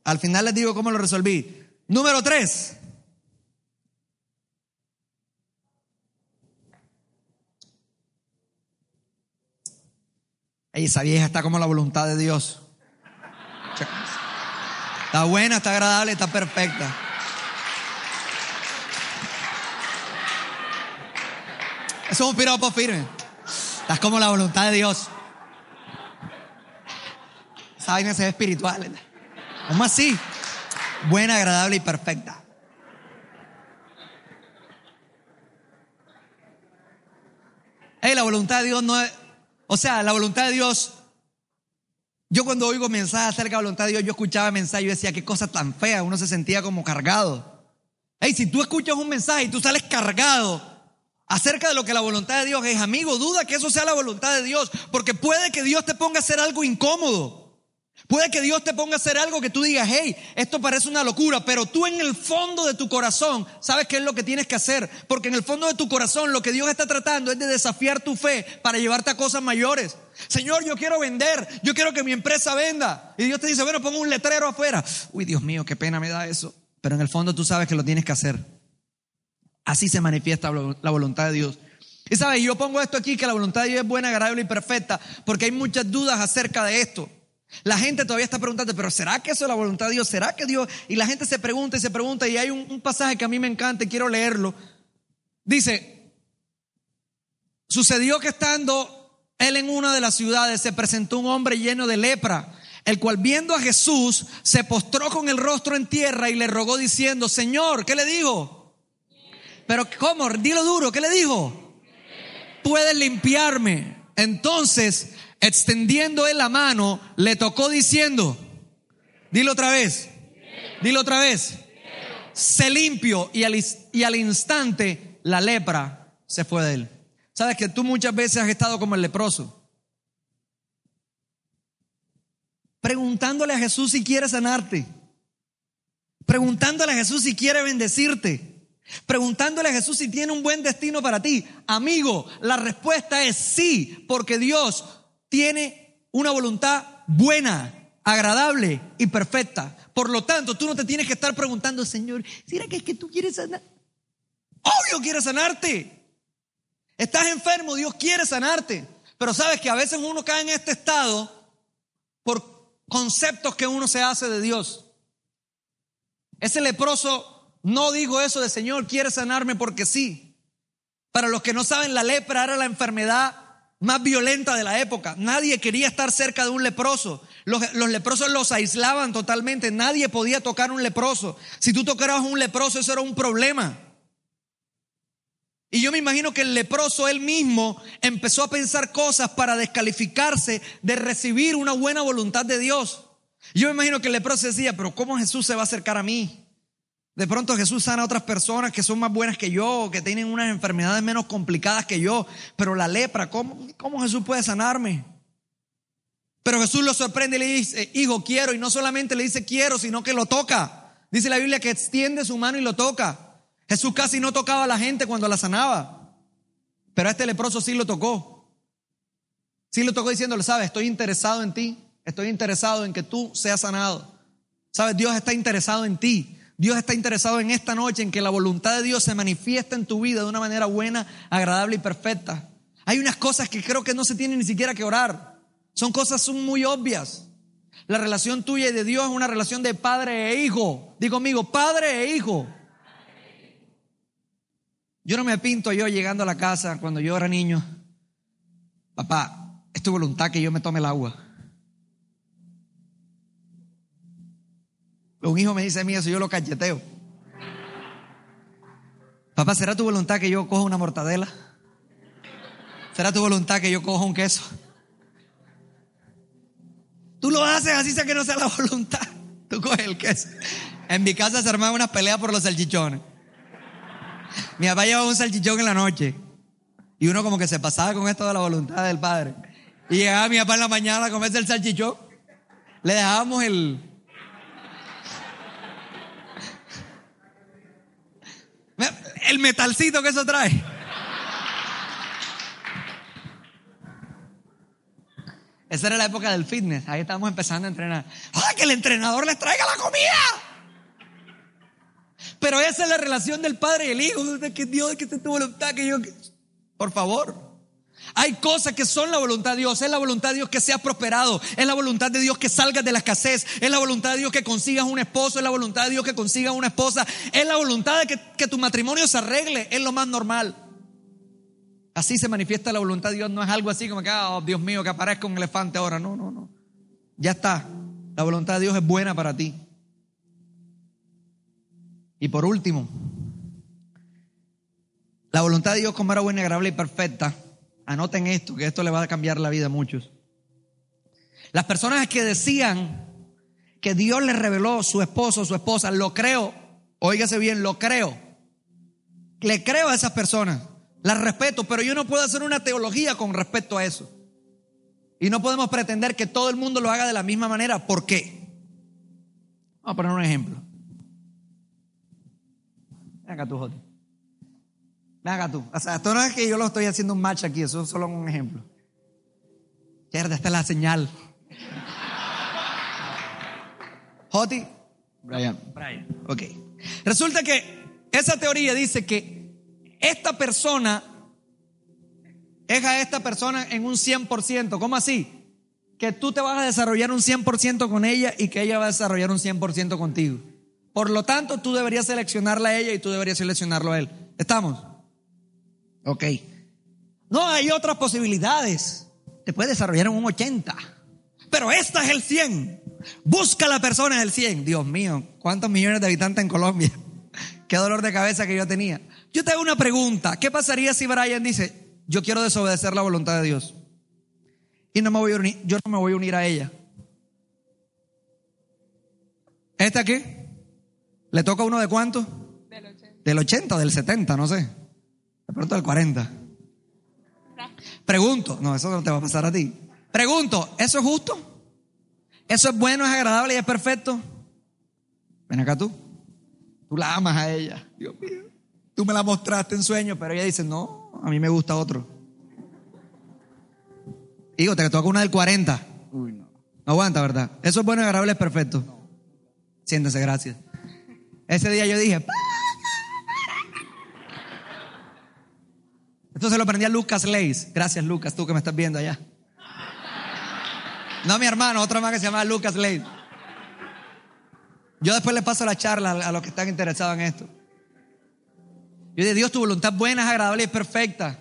Speaker 1: Al final les digo cómo lo resolví. Número tres. Esa vieja está como la voluntad de Dios. Está buena, está agradable, está perfecta. Eso es un piropo firme. Estás como la voluntad de Dios. Esa vaina se ve espiritual. ¿Cómo así? Buena, agradable y perfecta. Hey, la voluntad de Dios no es. O sea, la voluntad de Dios. Yo cuando oigo mensajes acerca de la voluntad de Dios, yo escuchaba mensajes y decía, qué cosa tan fea, uno se sentía como cargado. Hey, si tú escuchas un mensaje y tú sales cargado acerca de lo que la voluntad de Dios es, amigo, duda que eso sea la voluntad de Dios, porque puede que Dios te ponga a hacer algo incómodo. Puede que Dios te ponga a hacer algo que tú digas, hey, esto parece una locura, pero tú en el fondo de tu corazón sabes qué es lo que tienes que hacer, porque en el fondo de tu corazón lo que Dios está tratando es de desafiar tu fe para llevarte a cosas mayores. Señor, yo quiero vender, yo quiero que mi empresa venda. Y Dios te dice, bueno, pongo un letrero afuera. Uy, Dios mío, qué pena me da eso. Pero en el fondo tú sabes que lo tienes que hacer. Así se manifiesta la voluntad de Dios. Y sabes, yo pongo esto aquí, que la voluntad de Dios es buena, agradable y perfecta, porque hay muchas dudas acerca de esto. La gente todavía está preguntando, pero ¿será que eso es la voluntad de Dios? ¿Será que Dios? Y la gente se pregunta y se pregunta, y hay un, pasaje que a mí me encanta y quiero leerlo. Dice, sucedió que estando él en una de las ciudades se presentó un hombre lleno de lepra, el cual viendo a Jesús se postró con el rostro en tierra y le rogó diciendo, Señor, ¿qué le dijo? Pero ¿cómo? Dilo duro, ¿qué le dijo? Puedes limpiarme. Entonces extendiendo él la mano, le tocó diciendo, dilo otra vez, dilo otra vez, se limpió y al, y al instante la lepra se fue de él. Sabes que tú muchas veces has estado como el leproso. Preguntándole a Jesús si quiere sanarte. Preguntándole a Jesús si quiere bendecirte. Preguntándole a Jesús si tiene un buen destino para ti. Amigo, la respuesta es sí, porque Dios tiene una voluntad buena, agradable y perfecta. Por lo tanto, tú no te tienes que estar preguntando, Señor, ¿será que es que tú quieres sanar? Obvio quiere sanarte. Estás enfermo, Dios quiere sanarte. Pero sabes que a veces uno cae en este estado por conceptos que uno se hace de Dios. Ese leproso no dijo eso de Señor, quiere sanarme porque sí. Para los que no saben, la lepra era la enfermedad más violenta de la época. Nadie quería estar cerca de un leproso. Los, leprosos los aislaban totalmente. Nadie podía tocar un leproso. Si tú tocabas un leproso, eso era un problema. Y yo me imagino que el leproso él mismo empezó a pensar cosas para descalificarse de recibir una buena voluntad de Dios. Yo me imagino que el leproso decía, pero ¿cómo Jesús se va a acercar a mí? De pronto Jesús sana a otras personas que son más buenas que yo, que tienen unas enfermedades menos complicadas que yo. Pero la lepra, ¿cómo, cómo Jesús puede sanarme? Pero Jesús lo sorprende y le dice, hijo, quiero. Y no solamente le dice quiero, sino que lo toca. Dice la Biblia que extiende su mano y lo toca. Jesús casi no tocaba a la gente cuando la sanaba. Pero a este leproso sí lo tocó. Sí lo tocó diciéndole, sabes, estoy interesado en ti. Estoy interesado en que tú seas sanado. Sabes, Dios está interesado en ti. Dios está interesado en esta noche en que la voluntad de Dios se manifiesta en tu vida de una manera buena, agradable y perfecta. Hay unas cosas que creo que no se tienen ni siquiera que orar. Son cosas muy obvias. La relación tuya y de Dios es una relación de padre e hijo. Digo conmigo, padre e hijo. Yo no me pinto yo llegando a la casa cuando yo era niño. Papá, es tu voluntad que yo me tome el agua. Un hijo me dice a mí eso, yo lo cacheteo. Papá, ¿será tu voluntad que yo coja una mortadela? ¿Será tu voluntad que yo coja un queso? Tú lo haces así sea que no sea la voluntad. Tú coges el queso. En mi casa se armaba una pelea por los salchichones. Mi papá llevaba un salchichón en la noche. Y uno como que se pasaba con esto de la voluntad del padre. Y llegaba mi papá en la mañana a comerse el salchichón. Le dejábamos el... El metalcito que eso trae. Esa era la época del fitness. Ahí estábamos empezando a entrenar. ¡Ay, que el entrenador les traiga la comida! Pero esa es la relación del padre y el hijo. Que Dios, que esté tu voluntad, que yo. Por favor. Hay cosas que son la voluntad de Dios. Es la voluntad de Dios que seas prosperado. Es la voluntad de Dios que salgas de la escasez. Es la voluntad de Dios que consigas un esposo. Es la voluntad de Dios que consigas una esposa. Es la voluntad de que, que tu matrimonio se arregle. Es lo más normal. Así se manifiesta la voluntad de Dios. No es algo así como que, oh, Dios mío, que aparezca un elefante ahora. No, no, no. Ya está. La voluntad de Dios es buena para ti. Y por último, la voluntad de Dios como era buena, agradable y perfecta. Anoten esto, que esto le va a cambiar la vida a muchos. Las personas que decían que Dios le reveló su esposo, su esposa, lo creo, óigase bien, lo creo. Le creo a esas personas. Las respeto, pero yo no puedo hacer una teología con respecto a eso. Y no podemos pretender que todo el mundo lo haga de la misma manera. ¿Por qué? Vamos a poner un ejemplo. Acá tú, Acá tú. O sea, esto no es que yo lo estoy haciendo un match aquí, eso es solo un ejemplo. Yerda, esta es la señal. Joti.
Speaker 2: Brian.
Speaker 1: Brian. Ok. Resulta que esa teoría dice que esta persona es a esta persona en un 100%. ¿Cómo así? Que tú te vas a desarrollar un 100% con ella y que ella va a desarrollar un 100% contigo. Por lo tanto, tú deberías seleccionarla a ella y tú deberías seleccionarlo a él. ¿Estamos? Ok. No, hay otras posibilidades. Te puedes desarrollar en un 80. Pero esta es el 100. Busca la persona del 100. Dios mío, ¿cuántos millones de habitantes en Colombia? Qué dolor de cabeza que yo tenía. Yo te hago una pregunta. ¿Qué pasaría si Brian dice, yo quiero desobedecer la voluntad de Dios? Y no me voy a unir, yo no me voy a unir a ella. ¿Esta qué? ¿Le toca uno de cuánto?
Speaker 3: Del 80.
Speaker 1: Del 80, del 70, no sé. De pronto del 40. Pregunto, no, eso no te va a pasar a ti. Pregunto, ¿eso es justo? ¿Eso es bueno, es agradable y es perfecto? Ven acá tú. Tú la amas a ella. Dios mío. Tú me la mostraste en sueño, pero ella dice, no, a mí me gusta otro. Hijo, te toca una del 40.
Speaker 2: Uy, no.
Speaker 1: No aguanta, ¿verdad? Eso es bueno, agradable, es perfecto. Siéntese, gracias. Ese día yo dije, se lo aprendí a Lucas Leis. Gracias, Lucas, tú que me estás viendo allá. No, mi hermano, otro más que se llama Lucas Leis. Yo después le paso la charla a los que están interesados en esto. Yo dije, Dios, tu voluntad buena, es agradable y perfecta.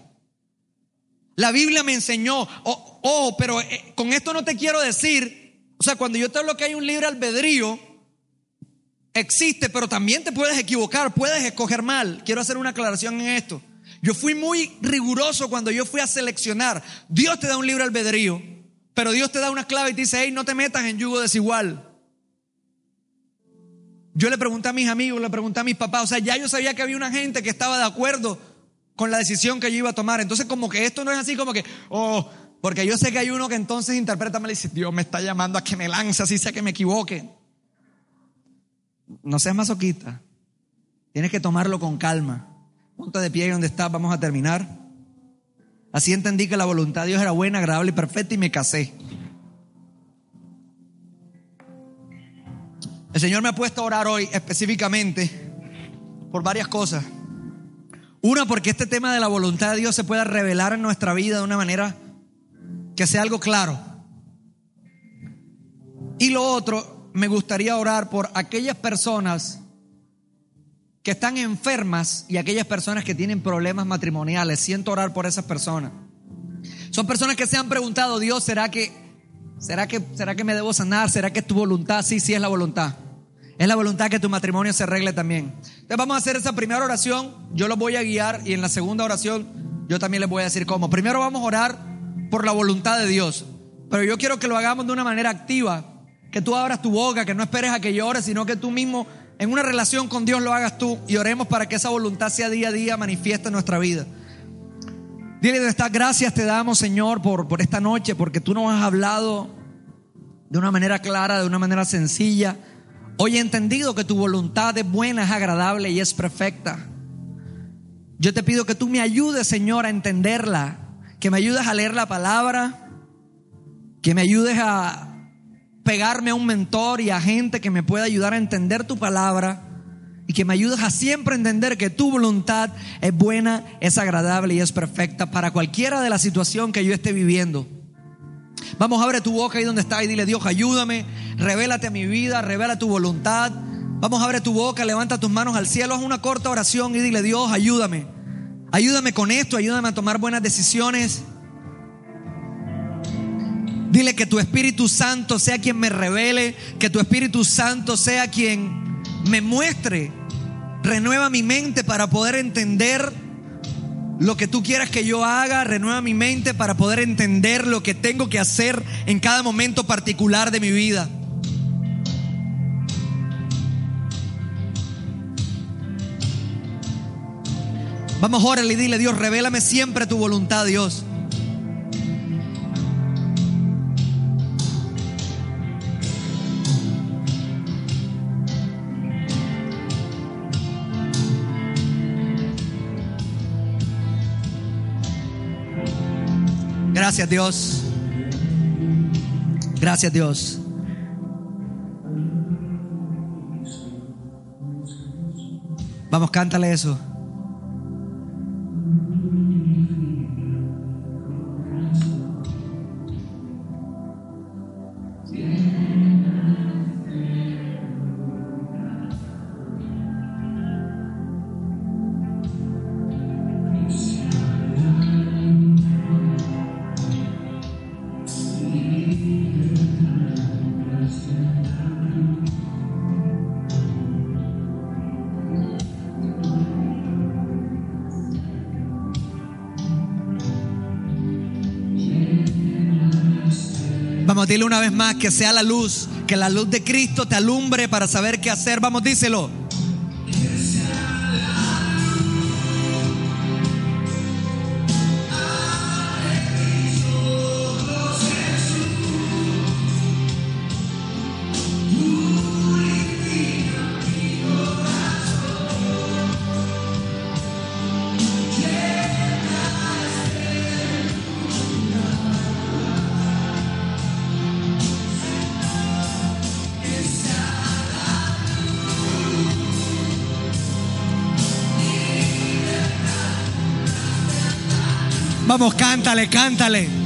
Speaker 1: La Biblia me enseñó, oh, oh pero eh, con esto no te quiero decir, o sea, cuando yo te hablo que hay un libre albedrío, existe, pero también te puedes equivocar, puedes escoger mal. Quiero hacer una aclaración en esto. Yo fui muy riguroso cuando yo fui a seleccionar. Dios te da un libre albedrío, pero Dios te da una clave y te dice, hey, no te metas en yugo desigual. Yo le pregunté a mis amigos, le pregunté a mis papás, o sea, ya yo sabía que había una gente que estaba de acuerdo con la decisión que yo iba a tomar. Entonces, como que esto no es así como que, oh, porque yo sé que hay uno que entonces interpreta mal y dice, Dios me está llamando a que me lance, así sea que me equivoque. No seas masoquista. Tienes que tomarlo con calma. Ponte de pie donde estás, vamos a terminar. Así entendí que la voluntad de Dios era buena, agradable y perfecta y me casé. El Señor me ha puesto a orar hoy específicamente por varias cosas. Una, porque este tema de la voluntad de Dios se pueda revelar en nuestra vida de una manera que sea algo claro. Y lo otro, me gustaría orar por aquellas personas que están enfermas y aquellas personas que tienen problemas matrimoniales. Siento orar por esas personas. Son personas que se han preguntado, Dios, ¿será que ¿Será que, ¿Será que me debo sanar? ¿Será que es tu voluntad? Sí, sí es la voluntad. Es la voluntad que tu matrimonio se arregle también. Entonces vamos a hacer esa primera oración. Yo los voy a guiar y en la segunda oración yo también les voy a decir cómo. Primero vamos a orar por la voluntad de Dios. Pero yo quiero que lo hagamos de una manera activa. Que tú abras tu boca, que no esperes a que llores, sino que tú mismo en una relación con Dios lo hagas tú y oremos para que esa voluntad sea día a día manifiesta en nuestra vida. Dile de estas gracias te damos, Señor, por, por esta noche, porque tú nos has hablado de una manera clara, de una manera sencilla. Hoy he entendido que tu voluntad es buena, es agradable y es perfecta. Yo te pido que tú me ayudes, Señor, a entenderla, que me ayudes a leer la palabra, que me ayudes a pegarme a un mentor y a gente que me pueda ayudar a entender tu palabra y que me ayudes a siempre entender que tu voluntad es buena, es agradable y es perfecta para cualquiera de la situación que yo esté viviendo. Vamos, abre tu boca ahí donde está y dile, Dios, ayúdame, revélate a mi vida, revela tu voluntad. Vamos, abre tu boca, levanta tus manos al cielo, haz una corta oración y dile, Dios, ayúdame. Ayúdame con esto, ayúdame a tomar buenas decisiones. Dile que tu Espíritu Santo sea quien me revele, que tu Espíritu Santo sea quien me muestre, renueva mi mente para poder entender lo que tú quieras que yo haga, renueva mi mente para poder entender lo que tengo que hacer en cada momento particular de mi vida. Vamos, órale y dile, Dios, revélame siempre tu voluntad, Dios. Gracias Dios. Gracias Dios. Vamos, cántale eso. Una vez más que sea la luz, que la luz de Cristo te alumbre para saber qué hacer. Vamos, díselo. Cántale, cántale.